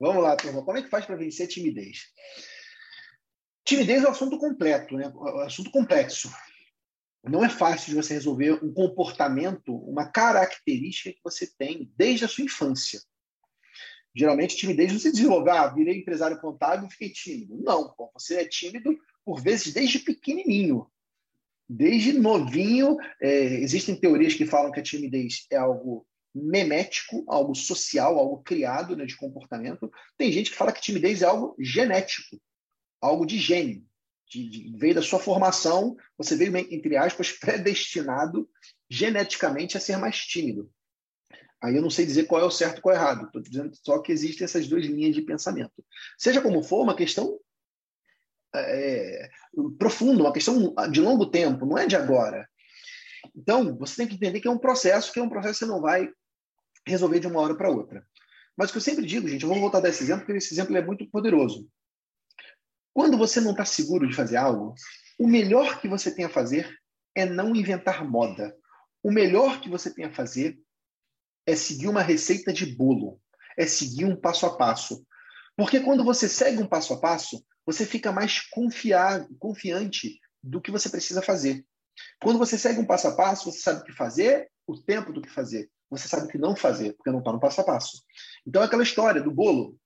Vamos lá, turma. Como é que faz para vencer timidez? Timidez é um assunto completo, né? É um assunto complexo. Não é fácil de você resolver um comportamento, uma característica que você tem desde a sua infância. Geralmente, timidez não se desenvolve. Ah, virei empresário contábil e fiquei tímido. Não, você é tímido, por vezes, desde pequenininho. Desde novinho, é, existem teorias que falam que a timidez é algo memético, algo social, algo criado né, de comportamento. Tem gente que fala que timidez é algo genético, algo de gene, de, de, veio da sua formação, você veio, entre aspas, predestinado geneticamente a ser mais tímido. Aí eu não sei dizer qual é o certo e qual é o errado, estou dizendo só que existem essas duas linhas de pensamento. Seja como for, uma questão é, profunda, uma questão de longo tempo, não é de agora. Então, você tem que entender que é um processo, que é um processo que você não vai resolver de uma hora para outra. Mas o que eu sempre digo, gente, eu vou voltar desse exemplo, porque esse exemplo é muito poderoso. Quando você não está seguro de fazer algo, o melhor que você tem a fazer é não inventar moda. O melhor que você tem a fazer é seguir uma receita de bolo, é seguir um passo a passo. Porque quando você segue um passo a passo, você fica mais confiante do que você precisa fazer. Quando você segue um passo a passo, você sabe o que fazer, o tempo do que fazer você sabe o que não fazer, porque não está no passo a passo. Então, é aquela história do bolo,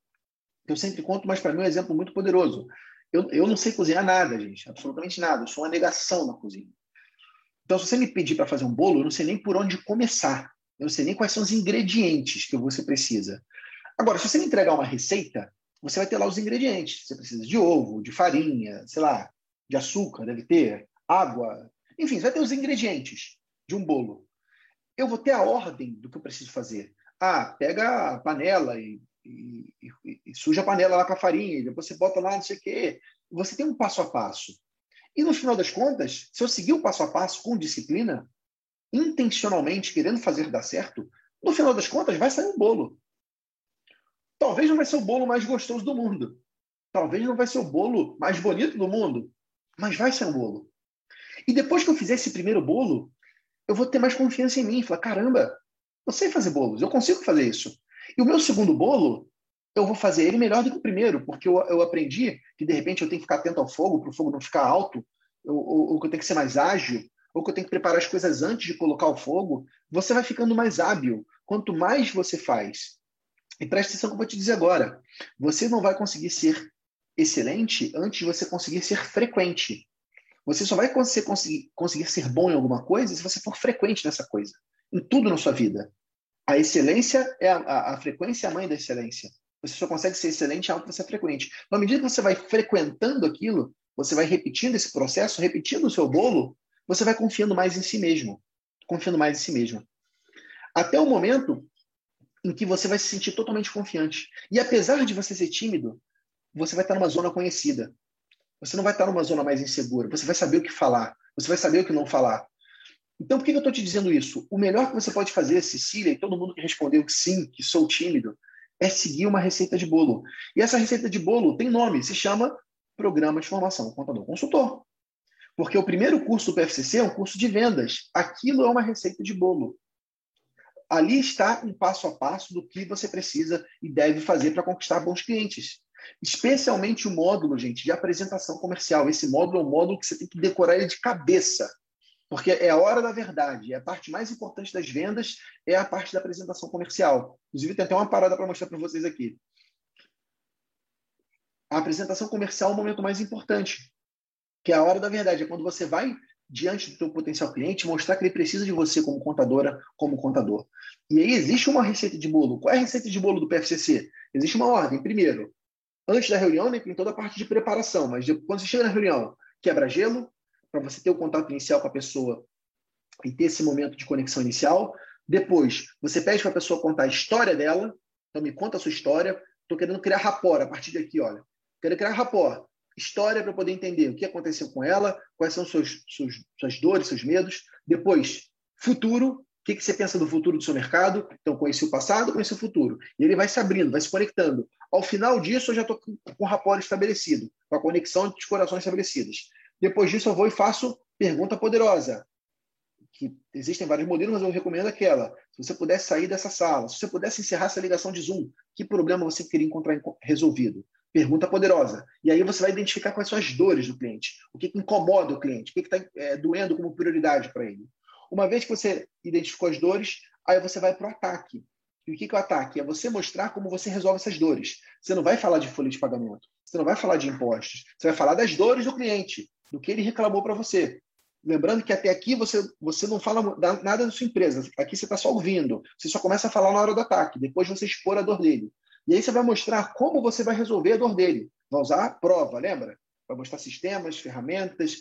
que eu sempre conto, mas para mim é um exemplo muito poderoso. Eu, eu não sei cozinhar nada, gente, absolutamente nada. Eu sou uma negação na cozinha. Então, se você me pedir para fazer um bolo, eu não sei nem por onde começar. Eu não sei nem quais são os ingredientes que você precisa. Agora, se você me entregar uma receita, você vai ter lá os ingredientes. Você precisa de ovo, de farinha, sei lá, de açúcar, deve ter, água. Enfim, você vai ter os ingredientes de um bolo eu vou ter a ordem do que eu preciso fazer. Ah, pega a panela e, e, e, e suja a panela lá com a farinha, depois você bota lá não sei o quê. Você tem um passo a passo. E no final das contas, se eu seguir o passo a passo com disciplina, intencionalmente querendo fazer dar certo, no final das contas vai sair um bolo. Talvez não vai ser o bolo mais gostoso do mundo. Talvez não vai ser o bolo mais bonito do mundo, mas vai ser um bolo. E depois que eu fizer esse primeiro bolo, eu vou ter mais confiança em mim. Falar, caramba, eu sei fazer bolos, eu consigo fazer isso. E o meu segundo bolo, eu vou fazer ele melhor do que o primeiro, porque eu, eu aprendi que, de repente, eu tenho que ficar atento ao fogo, para o fogo não ficar alto, ou, ou, ou que eu tenho que ser mais ágil, ou que eu tenho que preparar as coisas antes de colocar o fogo. Você vai ficando mais hábil. Quanto mais você faz. E preste atenção que eu vou te dizer agora. Você não vai conseguir ser excelente antes de você conseguir ser frequente. Você só vai conseguir, conseguir ser bom em alguma coisa se você for frequente nessa coisa, em tudo na sua vida. A excelência é a, a, a frequência é a mãe da excelência. Você só consegue ser excelente em algo que você é frequente. Na medida que você vai frequentando aquilo, você vai repetindo esse processo, repetindo o seu bolo, você vai confiando mais em si mesmo. Confiando mais em si mesmo. Até o momento em que você vai se sentir totalmente confiante. E apesar de você ser tímido, você vai estar numa zona conhecida. Você não vai estar numa zona mais insegura. Você vai saber o que falar. Você vai saber o que não falar. Então, por que eu estou te dizendo isso? O melhor que você pode fazer, Cecília, e todo mundo que respondeu que sim, que sou tímido, é seguir uma receita de bolo. E essa receita de bolo tem nome, se chama Programa de Formação Contador Consultor. Porque o primeiro curso do PFCC é um curso de vendas. Aquilo é uma receita de bolo. Ali está um passo a passo do que você precisa e deve fazer para conquistar bons clientes. Especialmente o módulo, gente, de apresentação comercial. Esse módulo é um módulo que você tem que decorar ele de cabeça, porque é a hora da verdade. É a parte mais importante das vendas é a parte da apresentação comercial. Inclusive, tem até uma parada para mostrar para vocês aqui. A apresentação comercial é o momento mais importante, que é a hora da verdade. É quando você vai diante do seu potencial cliente, mostrar que ele precisa de você como contadora, como contador. E aí existe uma receita de bolo. Qual é a receita de bolo do PFCC? Existe uma ordem. Primeiro, antes da reunião, né, tem toda a parte de preparação, mas quando você chega na reunião, quebra gelo, para você ter o contato inicial com a pessoa e ter esse momento de conexão inicial. Depois, você pede para a pessoa contar a história dela. Então, me conta a sua história. Estou querendo criar rapport a partir daqui, olha. Quero criar rapport. História para poder entender o que aconteceu com ela, quais são suas, suas, suas dores, seus medos. Depois, futuro. Que, que você pensa do futuro do seu mercado? Então, conheci o passado, conheci o futuro. E ele vai se abrindo, vai se conectando. Ao final disso, eu já estou com o rapport estabelecido, com a conexão de corações estabelecidas. Depois disso, eu vou e faço pergunta poderosa. Que existem vários modelos, mas eu recomendo aquela. Se você pudesse sair dessa sala, se você pudesse encerrar essa ligação de Zoom, que problema você queria encontrar resolvido? Pergunta poderosa. E aí você vai identificar quais são as dores do cliente, o que, que incomoda o cliente, o que está é, doendo como prioridade para ele. Uma vez que você identificou as dores, aí você vai para o ataque. E o que, é o ataque? É você mostrar como você resolve essas dores. Você não vai falar de folha de pagamento, você não vai falar de impostos, você vai falar das dores do cliente, do que ele reclamou para você. Lembrando que até aqui você, você não fala nada da sua empresa, aqui você está só ouvindo, você só começa a falar na hora do ataque, depois você expor a dor dele. E aí você vai mostrar como você vai resolver a dor dele. Vai usar a prova, lembra? Vai mostrar sistemas, ferramentas,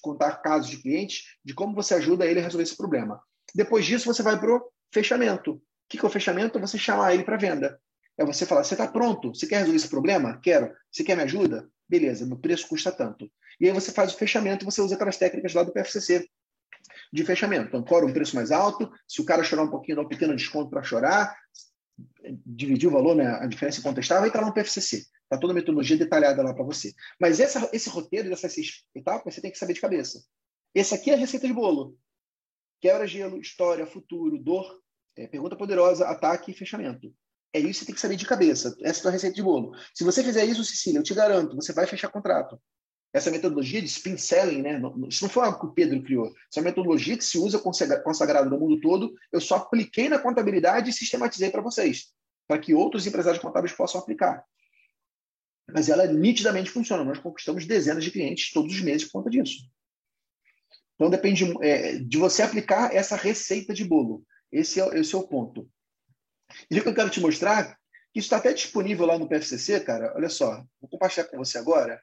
contar casos de clientes, de como você ajuda ele a resolver esse problema. Depois disso, você vai para o fechamento. O que é o fechamento? Você chamar ele para venda. É você falar: você está pronto? Você quer resolver esse problema? Quero. Você quer me ajuda? Beleza, meu preço custa tanto. E aí você faz o fechamento, você usa aquelas técnicas lá do PFCC de fechamento. Então, cobra um preço mais alto, se o cara chorar um pouquinho, dá um pequeno desconto para chorar, dividir o valor, né, a diferença incontestável, está lá no PFCC. Está toda a metodologia detalhada lá para você. Mas essa, esse roteiro dessas seis etapas, você tem que saber de cabeça. Esse aqui é a receita de bolo. Quebra-gelo, história, futuro, dor, é, pergunta poderosa, ataque e fechamento. É isso que você tem que saber de cabeça. Essa é a receita de bolo. Se você fizer isso, Cecília, eu te garanto, você vai fechar contrato. Essa metodologia de spin selling, né? Isso não foi algo que o Pedro criou. Isso é uma metodologia que se usa consagrada no mundo todo. Eu só apliquei na contabilidade e sistematizei para vocês, para que outros empresários contábeis possam aplicar. Mas ela nitidamente funciona. Nós conquistamos dezenas de clientes todos os meses por conta disso. Então depende é, de você aplicar essa receita de bolo. Esse é, esse é o ponto. E o que eu quero te mostrar, que isso está até disponível lá no PFCC, cara. Olha só, vou compartilhar com você agora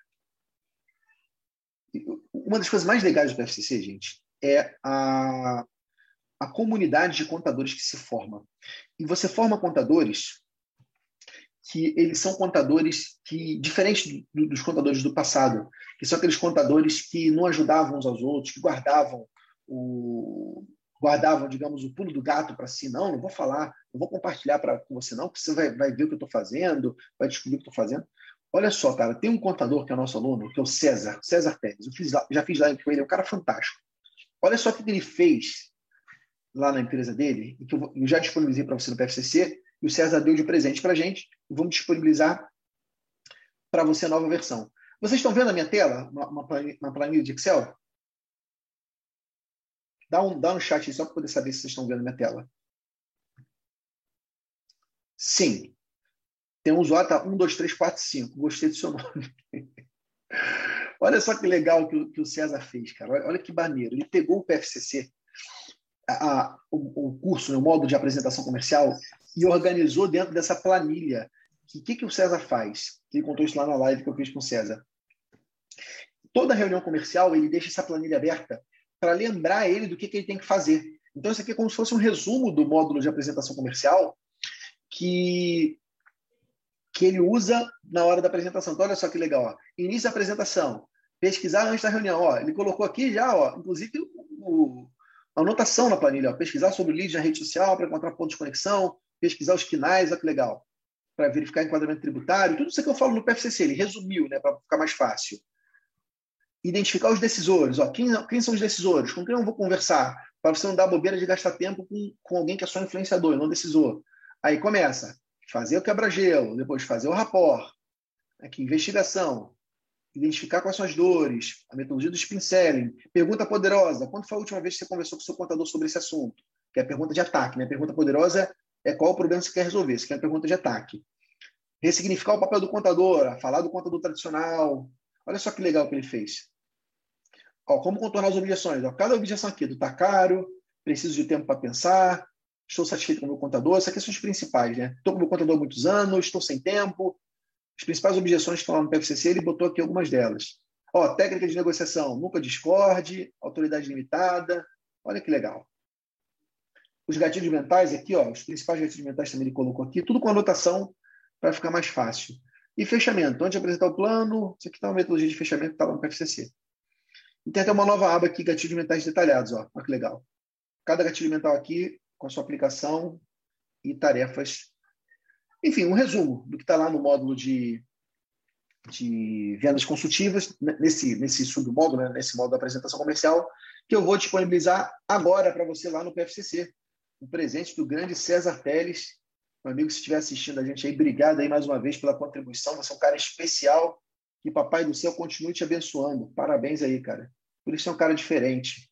uma das coisas mais legais do PFCC, gente, é a, a comunidade de contadores que se forma. E você forma contadores que eles são contadores que diferentes do, dos contadores do passado, que são aqueles contadores que não ajudavam uns aos outros, que guardavam o guardavam, digamos, o pulo do gato para si. Não, não vou falar, não vou compartilhar pra, com você não, porque você vai, vai ver o que eu estou fazendo, vai descobrir o que estou fazendo. Olha só, cara, tem um contador que é nosso aluno, que é o César, César Pérez. Eu fiz, já fiz live com ele, é um cara fantástico. Olha só o que ele fez lá na empresa dele, e que eu, já disponibilizei para você no PFCC, e o César deu de presente para gente, vamos disponibilizar para você a nova versão. Vocês estão vendo a minha tela, uma, uma planilha de Excel? Dá um, dá um chat aí só para poder saber se vocês estão vendo a minha tela. Sim, tem um usuário, tá? 1, 2, 3, 4, 5. Gostei do seu nome. olha só que legal que, o César fez, cara. Olha, olha, que maneiro. Ele pegou o PFCC, a, o, o, curso, né, o modo de apresentação comercial, e organizou dentro dessa planilha. O que, que o César faz? Ele contou isso lá na live que eu fiz com o César. Toda reunião comercial, ele deixa essa planilha aberta para lembrar ele do que, que ele tem que fazer. Então, isso aqui é como se fosse um resumo do módulo de apresentação comercial que que ele usa na hora da apresentação. Então, olha só que legal. Ó. Início da apresentação. Pesquisar antes da reunião. Ó, ele colocou aqui já, ó, inclusive, o, anotação na planilha. Ó, pesquisar sobre leads na rede social para encontrar pontos de conexão. Pesquisar os quinais. Olha que legal. Para verificar enquadramento tributário. Tudo isso que eu falo no PFCC. Ele resumiu né, para ficar mais fácil. Identificar os decisores. Ó, quem, quem são os decisores? Com quem eu vou conversar? Para você não dar bobeira de gastar tempo com, com alguém que é só influenciador, não decisor. Aí começa fazer o quebra-gelo, depois fazer o rapport, aqui, investigação, identificar quais são as dores, a metodologia do spin selling, pergunta poderosa, quando foi a última vez que você conversou com o seu contador sobre esse assunto? Que é a pergunta de ataque, né? A pergunta poderosa é qual o problema que você quer resolver, isso que é a pergunta de ataque. Ressignificar o papel do contador, falar do contador tradicional. Olha só que legal que ele fez. Ó, como contornar as objeções? Ó, cada objeção aqui do tá caro, preciso de tempo para pensar, estou satisfeito com o meu contador. Essas aqui são as principais, né? Estou com o meu contador há muitos anos, estou sem tempo. As principais objeções que estão lá no PFCC, ele botou aqui algumas delas. Ó, técnica de negociação, nunca discorde, autoridade limitada. Olha que legal. Os gatilhos mentais aqui, ó, os principais gatilhos mentais também ele colocou aqui, tudo com anotação para ficar mais fácil. E fechamento, antes de apresentar o plano, isso aqui está uma metodologia de fechamento que está lá no PFCC. E tem até uma nova aba aqui, gatilhos mentais detalhados, ó. Olha que legal. Cada gatilho mental aqui com a sua aplicação e tarefas. Enfim, um resumo do que está lá no módulo de, de vendas consultivas, né, nesse, nesse submódulo, né, nesse módulo da apresentação comercial, que eu vou disponibilizar agora para você lá no PFCC. um presente do grande César Teles. Meu amigo, se estiver assistindo a gente aí, obrigado aí mais uma vez pela contribuição. Você é um cara especial. Que Papai do Céu continue te abençoando. Parabéns aí, cara. Por isso é um cara diferente.